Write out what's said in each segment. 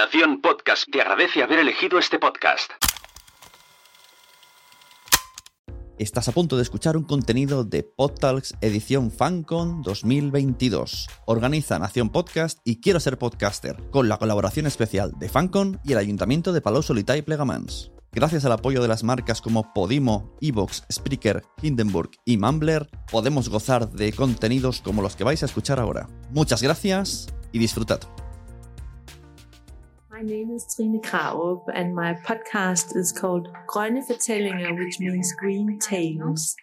Nación Podcast te agradece haber elegido este podcast. Estás a punto de escuchar un contenido de PodTalks edición FanCon 2022. Organiza Nación Podcast y Quiero ser podcaster, con la colaboración especial de FanCon y el Ayuntamiento de Palau Solità y Plegamans. Gracias al apoyo de las marcas como Podimo, Evox, Spreaker, Hindenburg y Mumbler, podemos gozar de contenidos como los que vais a escuchar ahora. Muchas gracias y disfrutad. My name is Trine Krarup, and my podcast is called Grønne Fortællinger, which means green tales.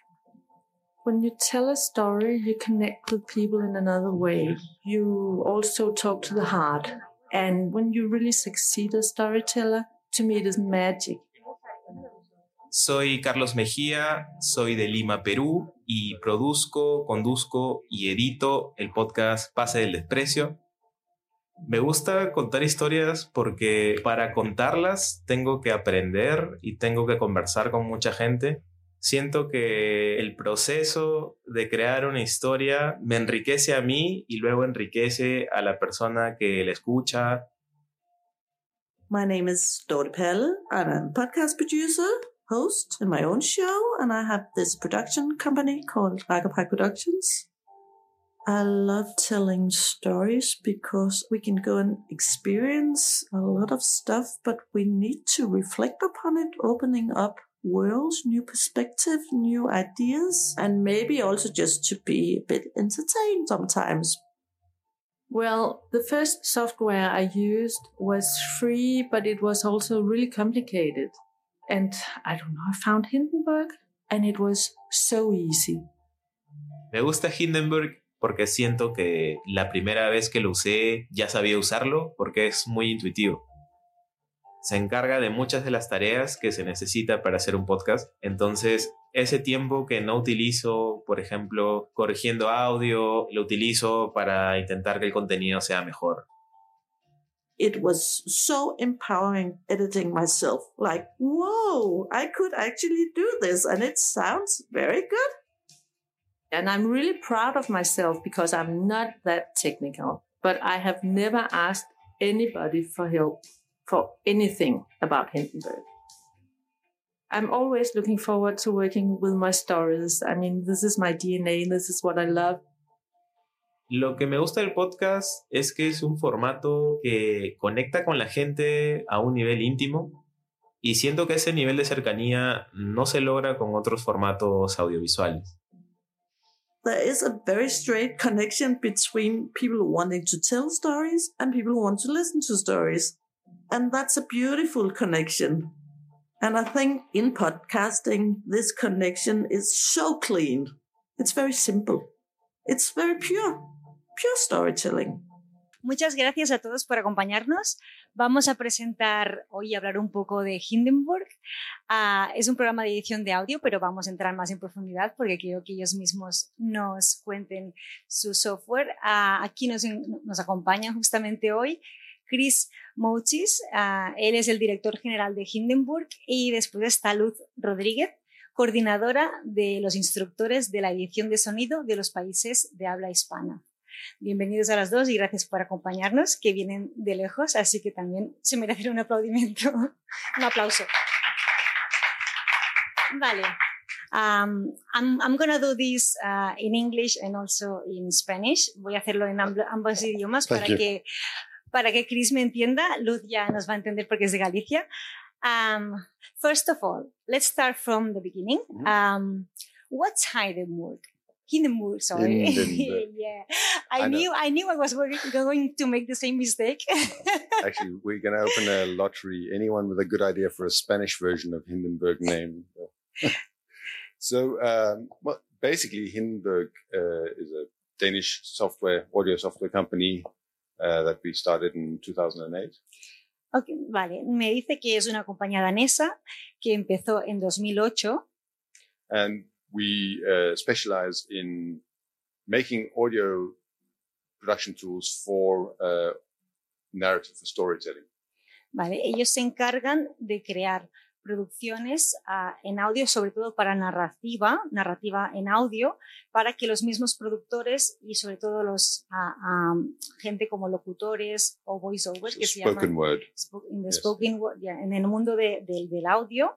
When you tell a story, you connect with people in another way. You also talk to the heart. And when you really succeed as storyteller, to me, it is magic. Soy Carlos Mejía, soy de Lima, Perú, y produzco, conduzco y edito el podcast Pase del Desprecio, me gusta contar historias porque para contarlas tengo que aprender y tengo que conversar con mucha gente. Siento que el proceso de crear una historia me enriquece a mí y luego enriquece a la persona que la escucha. My name is and I'm a podcast producer, host in my own show, and I have this production company called Agapai Productions. I love telling stories because we can go and experience a lot of stuff, but we need to reflect upon it, opening up worlds, new perspective, new ideas, and maybe also just to be a bit entertained sometimes. Well, the first software I used was free, but it was also really complicated. And I don't know, I found Hindenburg and it was so easy. Me gusta Hindenburg porque siento que la primera vez que lo usé ya sabía usarlo porque es muy intuitivo. Se encarga de muchas de las tareas que se necesita para hacer un podcast. Entonces, ese tiempo que no utilizo, por ejemplo, corrigiendo audio, lo utilizo para intentar que el contenido sea mejor. It was so empowering editing myself. Like, whoa, I could actually do this and it sounds very good. And I'm really proud of myself because I'm not that technical, but I have never asked anybody for help for anything about Hindenburg. I'm always looking forward to working with my stories. I mean, this is my DNA, this is what I love. Lo que me gusta del podcast es que es un formato que conecta con la gente a un nivel íntimo y siento que ese nivel de cercanía no se logra con otros formatos audiovisuales. There is a very straight connection between people wanting to tell stories and people who want to listen to stories. And that's a beautiful connection. And I think in podcasting, this connection is so clean. It's very simple. It's very pure, pure storytelling. Muchas gracias a todos por acompañarnos. Vamos a presentar hoy, a hablar un poco de Hindenburg. Uh, es un programa de edición de audio, pero vamos a entrar más en profundidad porque quiero que ellos mismos nos cuenten su software. Uh, aquí nos, nos acompañan justamente hoy Chris Mouchis, uh, él es el director general de Hindenburg y después está Luz Rodríguez, coordinadora de los instructores de la edición de sonido de los países de habla hispana. Bienvenidos a las dos y gracias por acompañarnos, que vienen de lejos, así que también se merecen un aplaudimiento, un aplauso. Vale. Um, I'm, I'm going to do this uh, in English and also in Spanish. Voy a hacerlo en ambos idiomas para que, para que Chris me entienda. Luz ya nos va a entender porque es de Galicia. Um, first of all, let's start from the beginning. Um, what's Heidelberg? Hindenburg, sorry. Hindenburg. yeah, I, I know. knew I knew I was going to make the same mistake. Actually, we're going to open a lottery. Anyone with a good idea for a Spanish version of Hindenburg name? so, um, well, basically, Hindenburg uh, is a Danish software, audio software company uh, that we started in 2008. Ok, vale, me dice que es una compañía danesa que empezó en 2008 And we uh, specialize in making audio production tools for uh, narrative for storytelling. Vale, ellos se encargan de crear producciones uh, en audio, sobre todo para narrativa, narrativa en audio, para que los mismos productores y sobre todo los uh, um, gente como locutores o voiceovers So que se spoken llaman word. spo- in the Yes. spoken word, yeah, en el mundo de- del- del audio,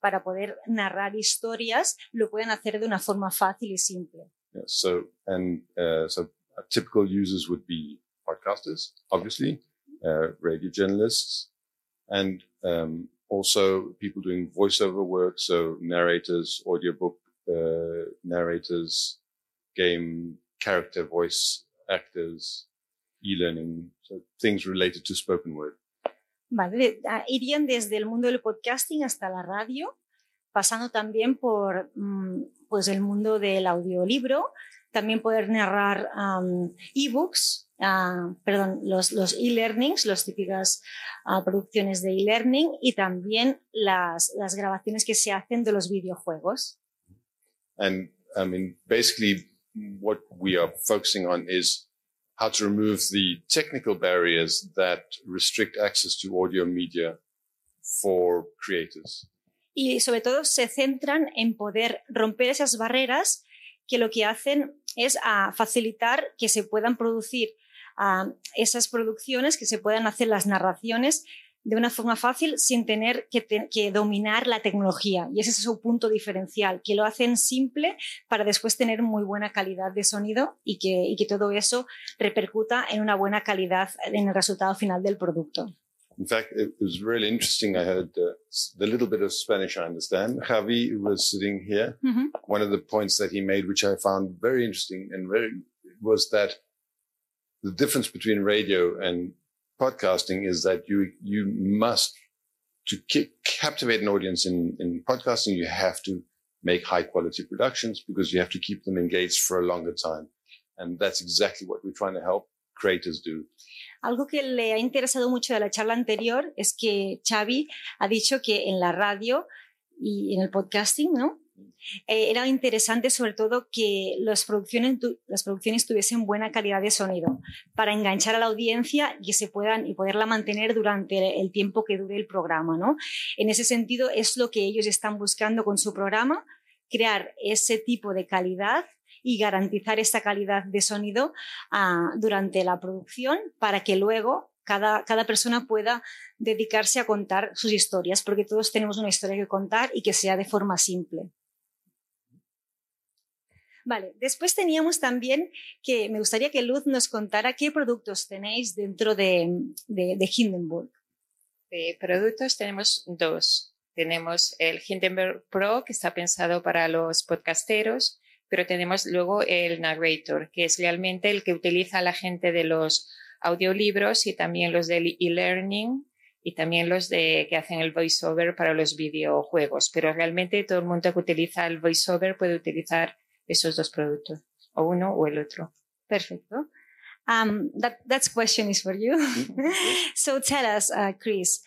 para poder narrar historias, lo pueden hacer de una forma fácil y simple. Yeah, so and uh, so typical users would be podcasters, obviously, uh, radio journalists, and um, also people doing voiceover work, so narrators, audiobook uh, narrators, game character voice actors, e-learning, so things related to spoken word. Vale, ah, irían desde el mundo del podcasting hasta la radio, pasando también por mm, pues el mundo del audiolibro, también poder narrar ebooks, ah, perdón, los, los e-learnings, las típicas ah, producciones de e-learning y también las, las grabaciones que se hacen de los videojuegos. And I mean, basically, what we are focusing on is how to remove the technical barriers that restrict access to audio media for creators. y sobre todo se centran en poder romper esas barreras que lo que hacen es a facilitar que se puedan producir ah, esas producciones, que se puedan hacer las narraciones de una forma fácil sin tener que, te- que dominar la tecnología. Y ese es su punto diferencial, que lo hacen simple para después tener muy buena calidad de sonido y que, y que todo eso repercuta en una buena calidad en el resultado final del producto. In fact, it was really interesting. I heard uh, the little bit of Spanish I understand. Javi, was sitting here, Ujú. one of the points that he made, which I found very interesting and very, was that the difference between radio and podcasting is that you, you must, to ki- captivate an audience in, in podcasting, you have to make high quality productions because you have to keep them engaged for a longer time. And that's exactly what we're trying to help creators do. Algo que le ha interesado mucho de la charla anterior es que Xavi ha dicho que en la radio y en el podcasting, ¿no? Eh, era interesante sobre todo que las producciones, tu- tuviesen buena calidad de sonido para enganchar a la audiencia y se puedan y poderla mantener durante el tiempo que dure el programa, ¿no? En ese sentido es lo que ellos están buscando con su programa, crear ese tipo de calidad y garantizar esta calidad de sonido ah, durante la producción para que luego cada persona pueda dedicarse a contar sus historias, porque todos tenemos una historia que contar y que sea de forma simple. Vale, después teníamos también que me gustaría que Luz nos contara qué productos tenéis dentro de, de, de Hindenburg. De productos tenemos dos. Tenemos el Hindenburg Pro, que está pensado para los podcasteros, pero tenemos luego el Narrator, que es realmente el que utiliza la gente de los audiolibros y también los del e-learning y también los de que hacen el voiceover para los videojuegos. Pero realmente todo el mundo que utiliza el voiceover puede utilizar esos dos productos, o uno o el otro. Perfecto. Um, that that question is for you. so tell us, uh, Chris,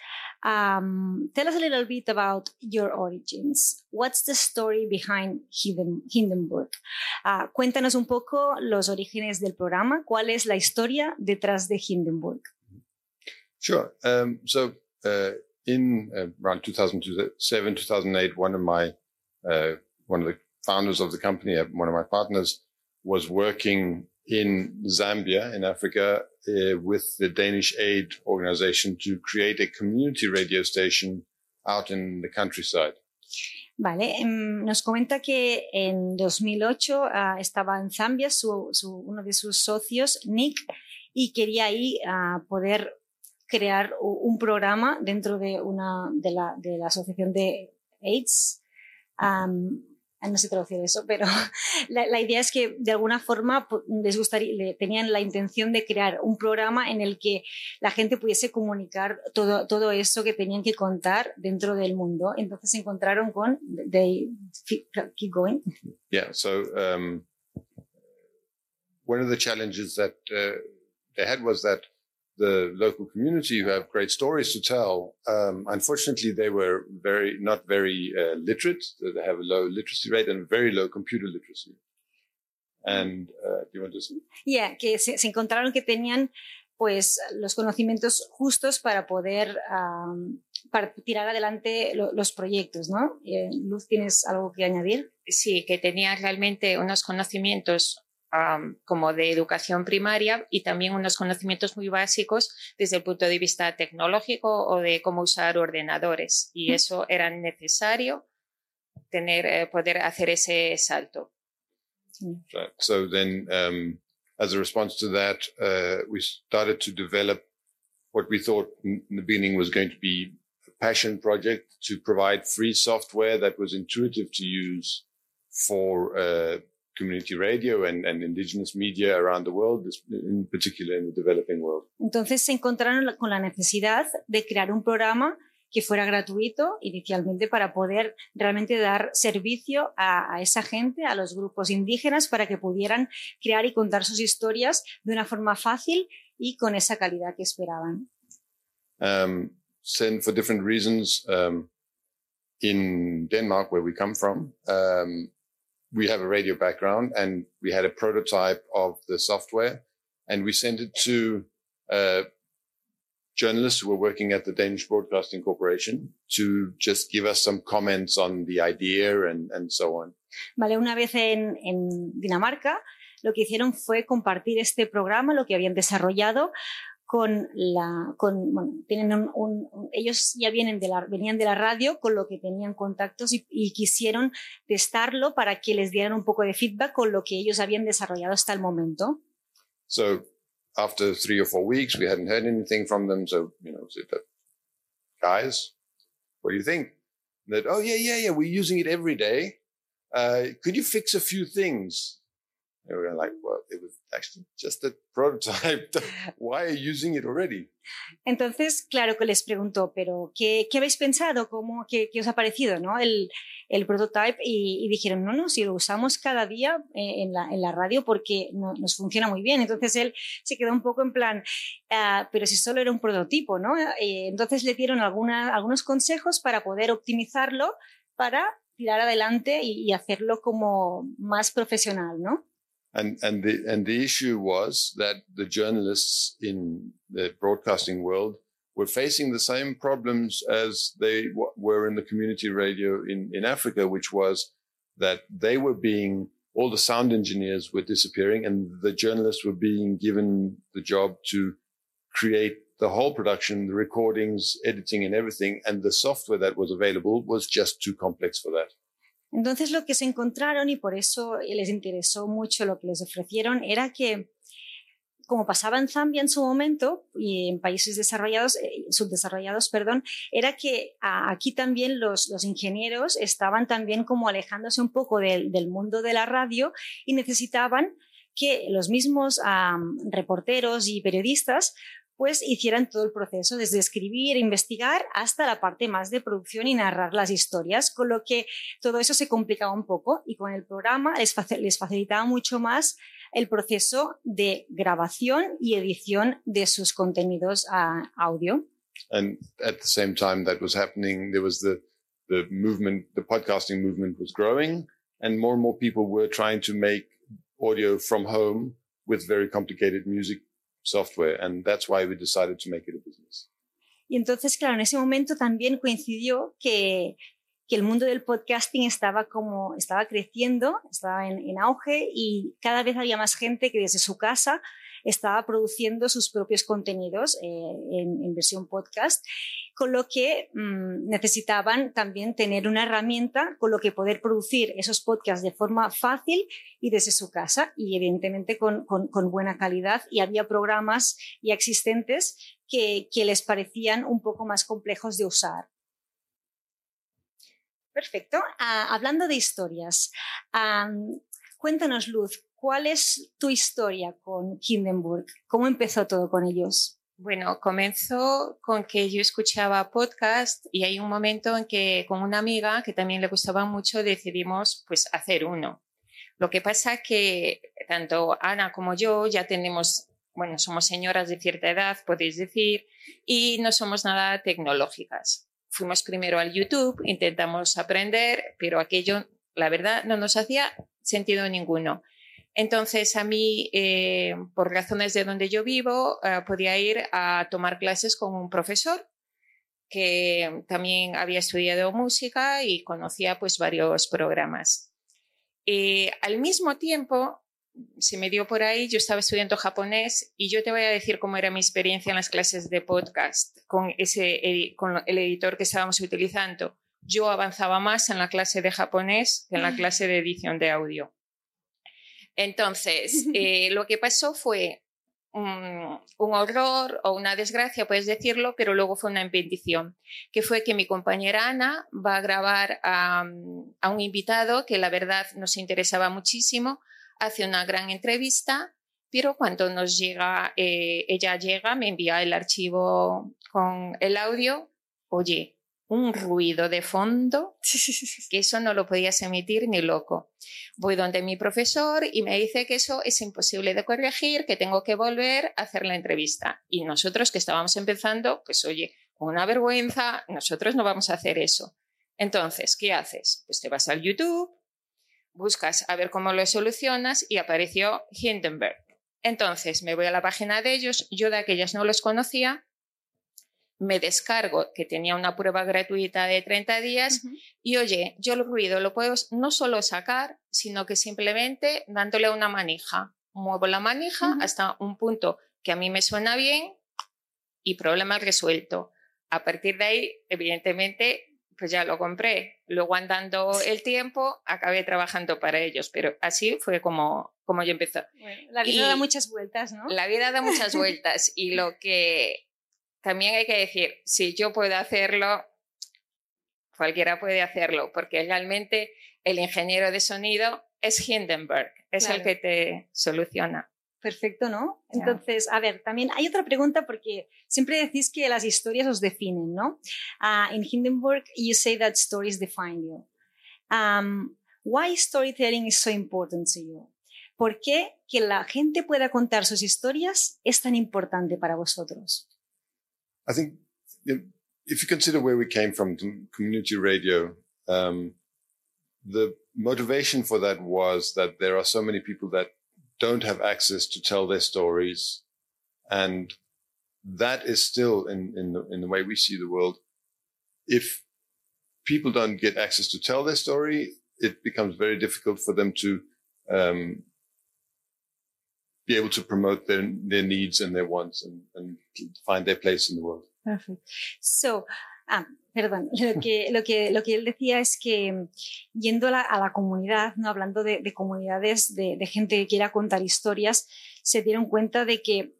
um, tell us a little bit about your origins. What's the story behind Hinden, Hindenburg? Uh, cuéntanos un poco los orígenes del programa. ¿Cuál es la historia detrás de Hindenburg? Sure. Um, so uh, in uh, around 2007, 2008, one of my uh, one of the founders of the company, uh, one of my partners, was working in Zambia in Africa uh, with the Danish Aid Organization to create a community radio station out in the countryside. Vale, nos comenta que en 2008 ah, estaba en Zambia su, su- uno de sus socios, Nick, y quería ahí ah, poder crear un programa dentro de, una, de, la, de la asociación de AIDS. Am, no sé traducir eso, pero la, idea es que de alguna forma les gustaría, tenían la intención de crear un programa en el que la gente pudiese comunicar todo, todo eso que tenían que contar dentro del mundo. Entonces se encontraron con, they, keep going. Yeah. So um, one of the challenges that uh, they had was that the local community who have great stories to tell, um, unfortunately, they were very not very uh, literate. They have a low literacy rate and very low computer literacy. And uh, do you want to? say? Yeah, que se, se encontraron que tenían pues los conocimientos justos para poder am, para tirar adelante los proyectos, ¿no? Eh, Luz, ¿tienes algo que añadir? Sí, que tenía realmente unos conocimientos como de educación primaria y también unos conocimientos muy básicos desde el punto de vista tecnológico o de cómo usar ordenadores. Y eso era necesario tener, eh, poder hacer ese salto. Right. So then, um, as a response to that, uh, we started to develop what we thought in the beginning was going to be a passion project to provide free software that was intuitive to use for uh, community radio and, and indigenous media around the world, in particular in the developing world. Entonces se encontraron con la necesidad de crear un programa que fuera gratuito inicialmente para poder realmente dar servicio a, a, esa gente, a los grupos indígenas, para que pudieran crear y contar sus historias de una forma fácil y con esa calidad que esperaban. Um, for different reasons, um, in Denmark, where we come from, um, we have a radio background and we had a prototype of the software and we sent it to uh, journalists who were working at the Danish Broadcasting Corporation to just give us some comments on the idea and, and so on. Vale, una vez en, en Dinamarca, lo que hicieron fue compartir este programa, lo que habían desarrollado, con la, con, bueno, tienen un, un, ellos ya vienen de la, venían de la radio, con lo que tenían contactos y, y, quisieron testarlo para que les dieran un poco de feedback con lo que ellos habían desarrollado hasta el momento. So, after three or four weeks, we hadn't heard anything from them. So, you know, said guys, what do you think? That, oh, yeah, yeah, yeah, we're using it every day. Uh, could you fix a few things? And we were like, well, it was actually just a prototype. Why are you using it already? Entonces, claro que les preguntó, pero ¿qué, qué habéis pensado? ¿Cómo, qué, qué, os ha parecido ¿no? el, el prototype? Y, y, dijeron, no, no, si lo usamos cada día eh, en, la, en la radio porque no, nos funciona muy bien. Entonces él se quedó un poco en plan, uh, pero si solo era un prototipo, ¿no? Eh, entonces le dieron alguna, algunos consejos para poder optimizarlo para tirar adelante y, y hacerlo como más profesional, ¿no? And, and the, and the issue was that the journalists in the broadcasting world were facing the same problems as they w- were in the community radio in, in Africa, which was that they were being, all the sound engineers were disappearing and the journalists were being given the job to create the whole production, the recordings, editing and everything. And the software that was available was just too complex for that. Entonces lo que se encontraron y por eso les interesó mucho lo que les ofrecieron era que, como pasaba en Zambia en su momento y en países desarrollados, eh, subdesarrollados, perdón, era que aquí también los, ingenieros estaban también como alejándose un poco del, mundo de la radio y necesitaban que los mismos reporteros y periodistas pues hicieran todo el proceso, desde escribir, investigar, hasta la parte más de producción y narrar las historias, con lo que todo eso se complicaba un poco y con el programa les, les facilitaba mucho más el proceso de grabación y edición de sus contenidos uh, audio. And at the same time that was happening, there was the, the movement, the podcasting movement was growing and more and more people were trying to make audio from home with very complicated music software and that's why we decided to make it a business. Y entonces, claro, en ese momento también coincidió que, que el mundo del podcasting estaba como, estaba creciendo, estaba en, en auge y cada vez había más gente que desde su casa estaba produciendo sus propios contenidos eh, en, versión podcast, con lo que mmm, necesitaban también tener una herramienta con lo que poder producir esos podcasts de forma fácil y desde su casa y evidentemente con, con, buena calidad y había programas ya existentes que, que les parecían un poco más complejos de usar. Perfecto. Uh, hablando de historias, cuéntanos, Luz, ¿cuál es tu historia con Hindenburg? ¿Cómo empezó todo con ellos? Bueno, comenzó con que yo escuchaba podcast y hay un momento en que con una amiga que también le gustaba mucho decidimos pues hacer uno. Lo que pasa que tanto Ana como yo ya tenemos, bueno, somos señoras de cierta edad, podéis decir, y no somos nada tecnológicas. Fuimos primero al YouTube, intentamos aprender, pero aquello, la verdad, no nos hacía sentido ninguno. Entonces, a mí, eh, por razones de donde yo vivo, eh, podía ir a tomar clases con un profesor que también había estudiado música y conocía pues varios programas. Eh, al mismo tiempo, se me dio por ahí, yo estaba estudiando japonés y yo te voy a decir cómo era mi experiencia en las clases de podcast con, ese, con el editor que estábamos utilizando. Yo avanzaba más en la clase de japonés que en la clase de edición de audio. Entonces, eh, lo que pasó fue un, horror o una desgracia, puedes decirlo, pero luego fue una bendición, que fue que mi compañera Ana va a grabar a, un invitado que la verdad nos interesaba muchísimo, hace una gran entrevista, pero cuando nos llega, eh, ella llega, me envía el archivo con el audio, oye, un ruido de fondo que eso no lo podías emitir ni loco. Voy donde mi profesor y me dice que eso es imposible de corregir, que tengo que volver a hacer la entrevista. Y nosotros que estábamos empezando, pues oye, una vergüenza, nosotros no vamos a hacer eso. Entonces, ¿qué haces? Pues te vas al YouTube, buscas a ver cómo lo solucionas y apareció Hindenburg. Entonces me voy a la página de ellos, yo de aquellas no los conocía, me descargo, que tenía una prueba gratuita de 30 días, y oye, yo el ruido lo puedo no solo sacar, sino que simplemente dándole una manija. Muevo la manija hasta un punto que a mí me suena bien y problema resuelto. A partir de ahí, evidentemente, pues ya lo compré. Luego andando el tiempo, acabé trabajando para ellos, pero así fue como, como yo empecé. la vida da muchas vueltas, ¿no? La vida da muchas vueltas y lo que también hay que decir, si yo puedo hacerlo, cualquiera puede hacerlo, porque realmente el ingeniero de sonido es Hindenburg, es el que te soluciona. Perfecto, ¿no? Entonces, a ver, también hay otra pregunta porque siempre decís que las historias os definen, ¿no? Uh, in Hindenburg, you say that stories define you. Um, why storytelling is so important to you? ¿Por qué que la gente pueda contar sus historias es tan importante para vosotros? I think if you consider where we came from, community radio, um, the motivation for that was that there are so many people that don't have access to tell their stories. And that is still in, in the, in the way we see the world. If people don't get access to tell their story, it becomes very difficult for them to, um, be able to promote their, their needs and their wants and, and find their place in the world. Perfect. So, ah, perdón, lo que, lo, que, lo que él decía es que yendo a la, a la comunidad, ¿no? hablando de, de comunidades, de, de, gente que quiera contar historias, se dieron cuenta de que,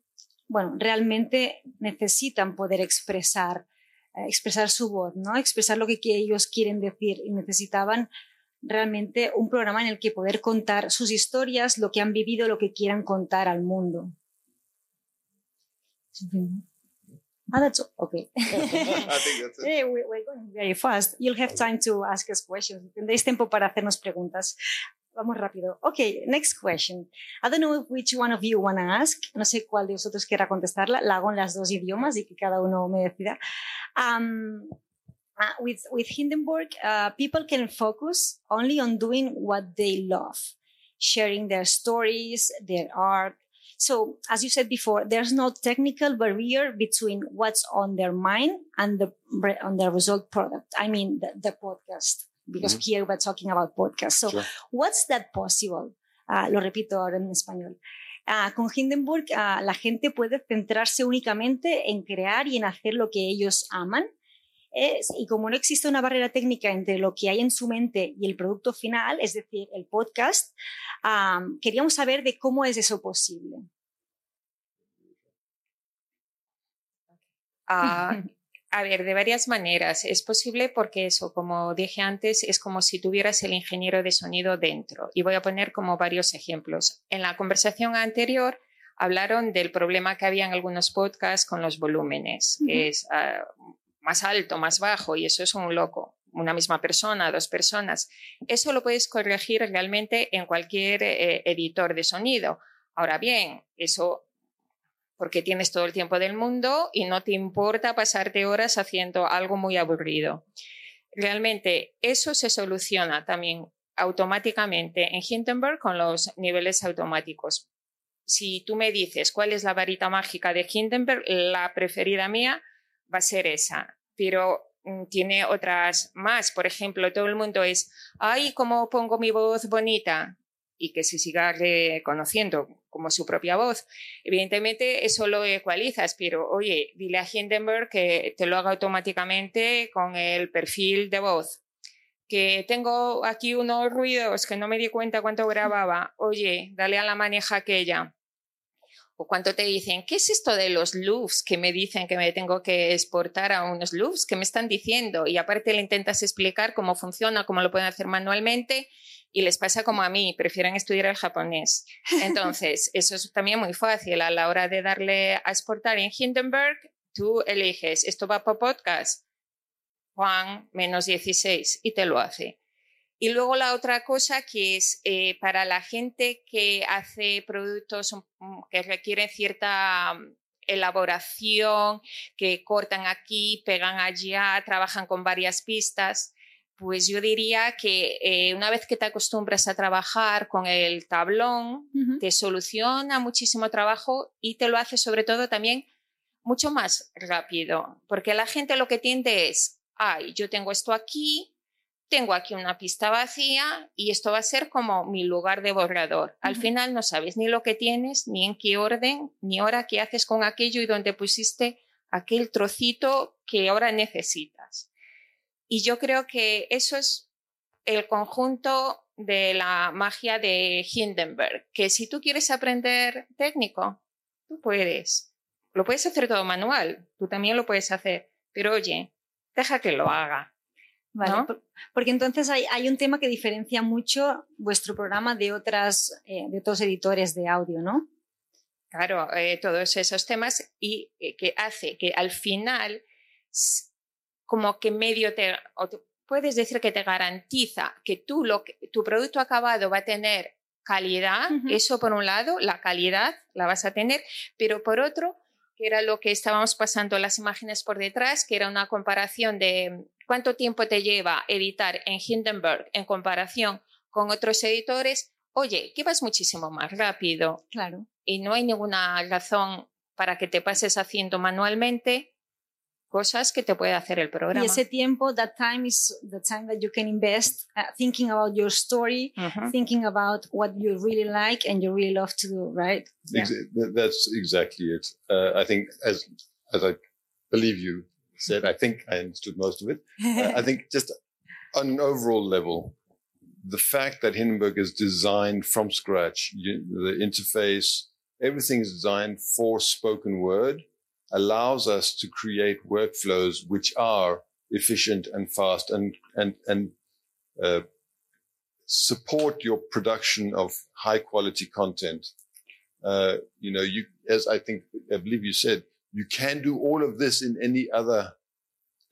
bueno, realmente necesitan poder expresar, eh, expresar su voz, ¿no? expresar lo que, que ellos quieren decir y necesitaban realmente un programa en el que poder contar sus historias, lo que han vivido, lo que quieran contar al mundo. Ah, that's okay. I think that's it. Hey, we're going very fast. You'll have time to ask us questions. Tendréis tiempo para hacernos preguntas. Vamos rápido. Okay, next question. I don't know which one of you want to ask. No sé cuál de vosotros quiera contestarla. La hago en las dos idiomas y que cada uno me decida. Um, uh, with, with Hindenburg, uh, people can focus only on doing what they love, sharing their stories, their art. So, as you said before, there's no technical barrier between what's on their mind and the on their result product. I mean, the, the podcast, because mm-hmm. here we're talking about podcast. So, sure. what's that possible? Uh, lo repito ahora en español. Uh, con Hindenburg, uh, la gente puede centrarse únicamente en crear y en hacer lo que ellos aman Es, y como no existe una barrera técnica entre lo que hay en su mente y el producto final, es decir, el podcast, um, queríamos saber de cómo es eso posible. Uh, a ver, de varias maneras. Es posible porque eso, como dije antes, es como si tuvieras el ingeniero de sonido dentro. Y voy a poner como varios ejemplos. En la conversación anterior hablaron del problema que había en algunos podcasts con los volúmenes, uh -huh. que es uh, más alto, más bajo, y eso es un loco. Una misma persona, dos personas. Eso lo puedes corregir realmente en cualquier eh, editor de sonido. Ahora bien, eso porque tienes todo el tiempo del mundo y no te importa pasarte horas haciendo algo muy aburrido. Realmente eso se soluciona también automáticamente en Hindenburg con los niveles automáticos. Si tú me dices cuál es la varita mágica de Hindenburg, la preferida mía va a ser esa. pero mm, tiene otras más. Por ejemplo, todo el mundo es, ay, ¿cómo pongo mi voz bonita? Y que se siga reconociendo como su propia voz. Evidentemente, eso lo ecualizas, pero oye, dile a Hindenburg que te lo haga automáticamente con el perfil de voz. Que tengo aquí unos ruidos que no me di cuenta cuánto grababa. Oye, dale a la maneja aquella. O cuánto te dicen, ¿qué es esto de los loops que me dicen que me tengo que exportar a unos loops? ¿Qué me están diciendo? Y aparte le intentas explicar cómo funciona, cómo lo pueden hacer manualmente y les pasa como a mí, prefieren estudiar el japonés. Entonces, eso es también muy fácil. A la hora de darle a exportar en Hindenburg, tú eliges, esto va para podcast, Juan menos 16, y te lo hace. Y luego la otra cosa que es eh, para la gente que hace productos mm, que requieren cierta mm, elaboración, que cortan aquí, pegan allá, trabajan con varias pistas, pues yo diría que eh, una vez que te acostumbras a trabajar con el tablón, te soluciona muchísimo trabajo y te lo hace sobre todo también mucho más rápido, porque la gente lo que tiende es, ay, yo tengo esto aquí, tengo aquí una pista vacía y esto va a ser como mi lugar de borrador. Al final no sabes ni lo que tienes, ni en qué orden, ni ahora qué haces con aquello y dónde pusiste aquel trocito que ahora necesitas. Y yo creo que eso es el conjunto de la magia de Hindenburg, que si tú quieres aprender técnico, tú puedes. Lo puedes hacer todo manual, tú también lo puedes hacer, pero oye, deja que lo haga. Vale, porque entonces hay, hay, un tema que diferencia mucho vuestro programa de, otras, eh, de otros editores de audio, ¿no? Claro, eh, todos esos temas y eh, que hace que al final como que medio te, puedes decir que te garantiza que, tú lo tu producto acabado va a tener calidad, eso por un lado, la calidad la vas a tener, pero por otro, que era lo que estábamos pasando las imágenes por detrás, que era una comparación de cuánto tiempo te lleva editar en Hindenburg en comparación con otros editores, oye, que vas muchísimo más rápido. Claro. Y no hay ninguna razón para que te pases haciendo manualmente cosas que te puede hacer el programa. Y ese tiempo, that time is the time that you can invest uh, thinking about your story, uh -huh. thinking about what you really like and you really love to do, right? Yeah. That's exactly it. Uh, I think as as I believe you said, I think I understood most of it. Uh, I think just on an overall level, the fact that Hindenburg is designed from scratch, the interface, everything is designed for spoken word allows us to create workflows which are efficient and fast and and and uh, support your production of high quality content. Uh, you know, you as I think I believe you said, you can do all of this in any other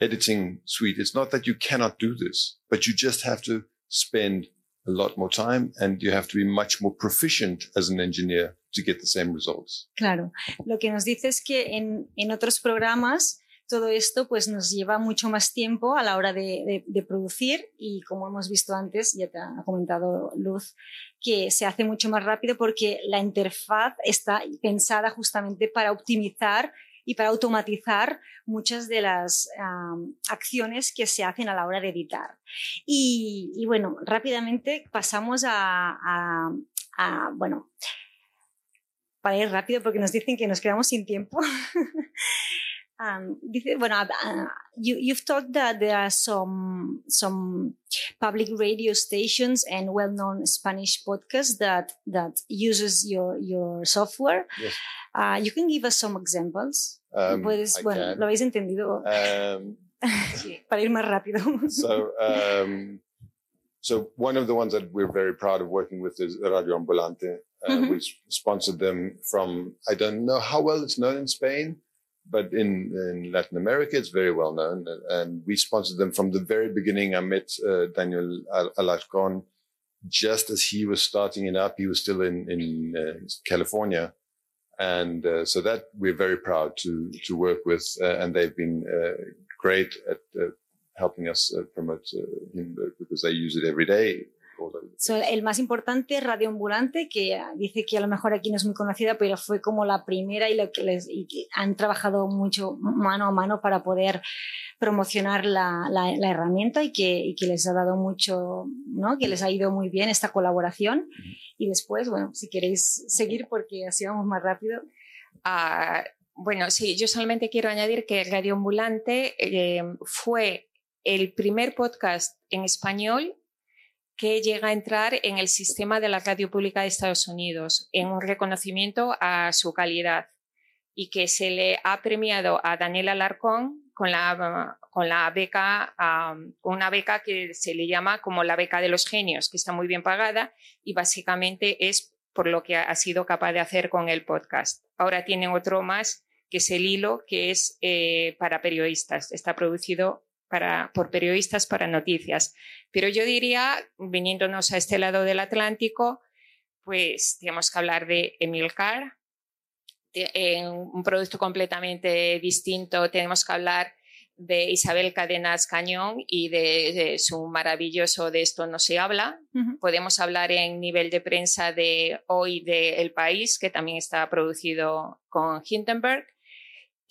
editing suite. It's not that you cannot do this, but you just have to spend a lot more time and you have to be much more proficient as an engineer to get the same results. Claro, lo que nos dice es que en, en otros programas todo esto pues nos lleva mucho más tiempo a la hora de, de, de, producir y como hemos visto antes, ya te ha comentado Luz, que se hace mucho más rápido porque la interfaz está pensada justamente para optimizar y para automatizar muchas de las um, acciones que se hacen a la hora de editar. Y, y bueno, rápidamente pasamos a, a, a, bueno, para ir rápido porque nos dicen que nos quedamos sin tiempo. Um, bueno, uh, you, you've talked that there are some some public radio stations and well-known Spanish podcasts that that uses your your software. Yes. Uh, you can give us some examples. Um, Puedes, I bueno, can. lo habéis entendido Um, para ir más rápido. so, um, so one of the ones that we're very proud of working with is Radio Ambulante. Uh, Mhm. We sponsored them from, I don't know how well it's known in Spain, but in, in Latin America, it's very well known. And, we sponsored them from the very beginning. I met uh, Daniel Al- Alarcon just as he was starting it up. He was still in, in uh, California. And uh, so that we're very proud to, to work with. Uh, and they've been uh, great at uh, helping us uh, promote because they use it every day. So, el más importante, Radio Ambulante, que dice que a lo mejor aquí no es muy conocida, pero fue como la primera y, lo que les, y que han trabajado mucho mano a mano para poder promocionar la, la, la herramienta y que, y que, les ha dado mucho, ¿no? que les ha ido muy bien esta colaboración. Y después, bueno, si queréis seguir porque así vamos más rápido. Uh, bueno, sí, yo solamente quiero añadir que Radio Ambulante eh, fue el primer podcast en español que llega a entrar en el sistema de la radio pública de Estados Unidos, en un reconocimiento a su calidad y que se le ha premiado a Daniela Alarcón con la, con la beca, um, una beca que se le llama como la beca de los genios, que está muy bien pagada y básicamente es por lo que ha sido capaz de hacer con el podcast. Ahora tiene otro más, que es el hilo, que es eh, para periodistas. Está producido para, por periodistas para noticias. Pero yo diría, viniéndonos a este lado del Atlántico, pues tenemos que hablar de Emilcar, en un producto completamente distinto. Tenemos que hablar de Isabel Cadenas Cañón y de, su maravilloso De esto no se habla. Uh -huh. Podemos hablar en nivel de prensa de hoy de El País, que también está producido con Hindenburg.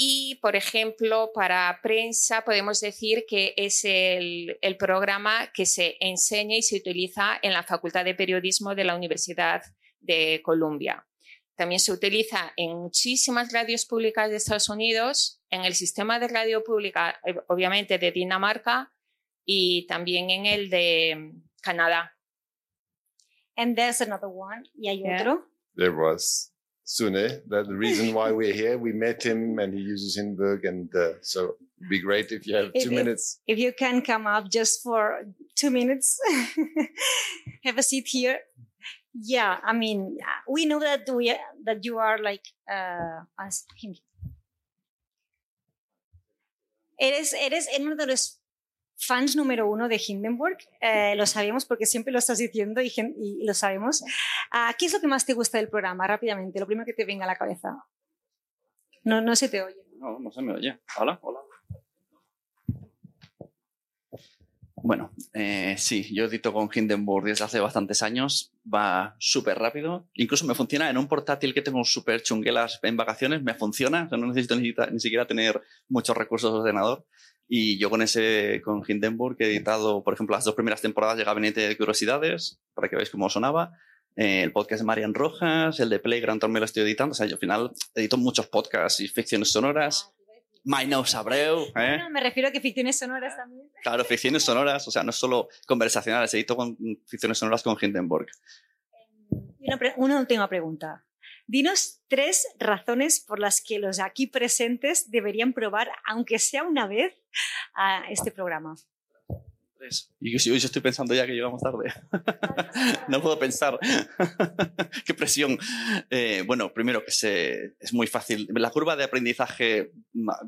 Y, por ejemplo, para prensa podemos decir que es el, el, programa que se enseña y se utiliza en la Facultad de Periodismo de la Universidad de Columbia. También se utiliza en muchísimas radios públicas de Estados Unidos, en el sistema de radio pública, eh, obviamente, de Dinamarca y también en el de Canadá. And there's another one. Y hay yeah. otro. There was. Sune, that the reason why we're here. We met him and he uses Hindenburg, and uh, so it'd be great if you have two if, minutes. If you can come up just for two minutes, have a seat here. Yeah, I mean, we know that we that you are like uh, as him. Eres, eres uno de los fans número uno de Hindenburg. Eh, lo sabemos porque siempre lo estás diciendo y, lo sabemos. Uh, ¿Qué es lo que más te gusta del programa? Rápidamente, lo primero que te venga a la cabeza. No, no se te oye. No, no se me oye. Hola, hola. Bueno, eh, sí, yo edito con Hindenburg desde hace bastantes años. Va súper rápido. Incluso me funciona en un portátil que tengo súper chunguelas en vacaciones. Me funciona. No necesito ni siquiera tener muchos recursos de ordenador. Y yo con ese, con Hindenburg, he editado, por ejemplo, las dos primeras temporadas de Gabinete de Curiosidades, para que veáis cómo sonaba. Eh, el podcast de Marian Rojas, el de Playground también lo estoy editando. O sea, yo al final edito muchos podcasts y ficciones sonoras. Mainau Sabreu. ¿eh? No, me refiero a que ficciones sonoras también. Claro, ficciones sonoras, o sea, no solo conversacionales, edito con ficciones sonoras con Hindenburg. Y una, una última pregunta. Dinos tres razones por las que los aquí presentes deberían probar, aunque sea una vez, a este programa. Tres. Y yo, yo estoy pensando ya que llegamos tarde. no puedo pensar. Qué presión. Eh, bueno, primero que se, es muy fácil. La curva de aprendizaje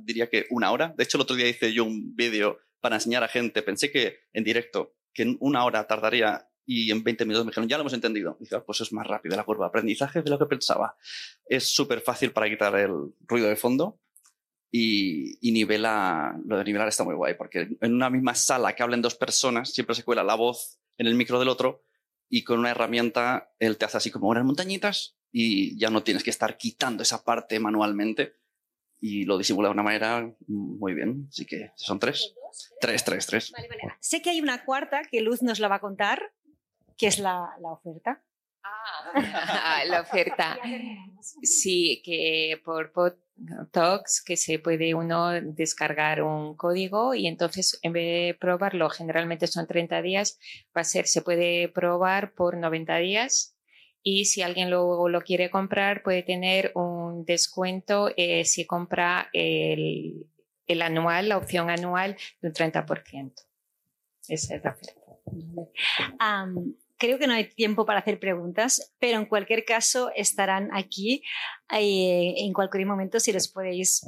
diría que una hora. De hecho, el otro día hice yo un vídeo para enseñar a gente. Pensé que en directo, que en una hora tardaría y en 20 minutos me dijeron, ya lo hemos entendido. Y dije, ah, pues es más rápido la curva de aprendizaje de lo que pensaba. Es súper fácil para quitar el ruido de fondo y, y, nivela, lo de nivelar está muy guay, porque en una misma sala que hablen dos personas, siempre se cuela la voz en el micro del otro y con una herramienta él te hace así como unas montañitas y ya no tienes que estar quitando esa parte manualmente y lo disimula de una manera muy bien. Así que son tres. Tres, tres, tres. Vale, vale. Sé que hay una cuarta que Luz nos la va a contar, que es la, la oferta. Ah, la oferta. Sí, que por Talks, que se puede uno descargar un código y entonces en vez de probarlo, generalmente son 30 días, va a ser, se puede probar por 90 días y si alguien luego lo quiere comprar puede tener un descuento eh, si compra el, el, anual, la opción anual de un 30%. Esa es la oferta. Um, creo que no hay tiempo para hacer preguntas, pero en cualquier caso estarán aquí eh, en cualquier momento si les podéis,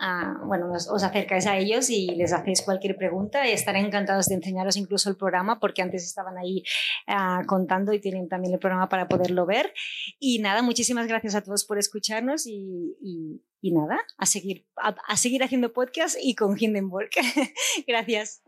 uh, bueno, os, os, acercáis a ellos y les hacéis cualquier pregunta. Estarán encantados de enseñaros incluso el programa porque antes estaban ahí uh, contando y tienen también el programa para poderlo ver. Y nada, muchísimas gracias a todos por escucharnos y, y, y nada, a seguir, a, a seguir haciendo podcast y con Hindenburg. gracias.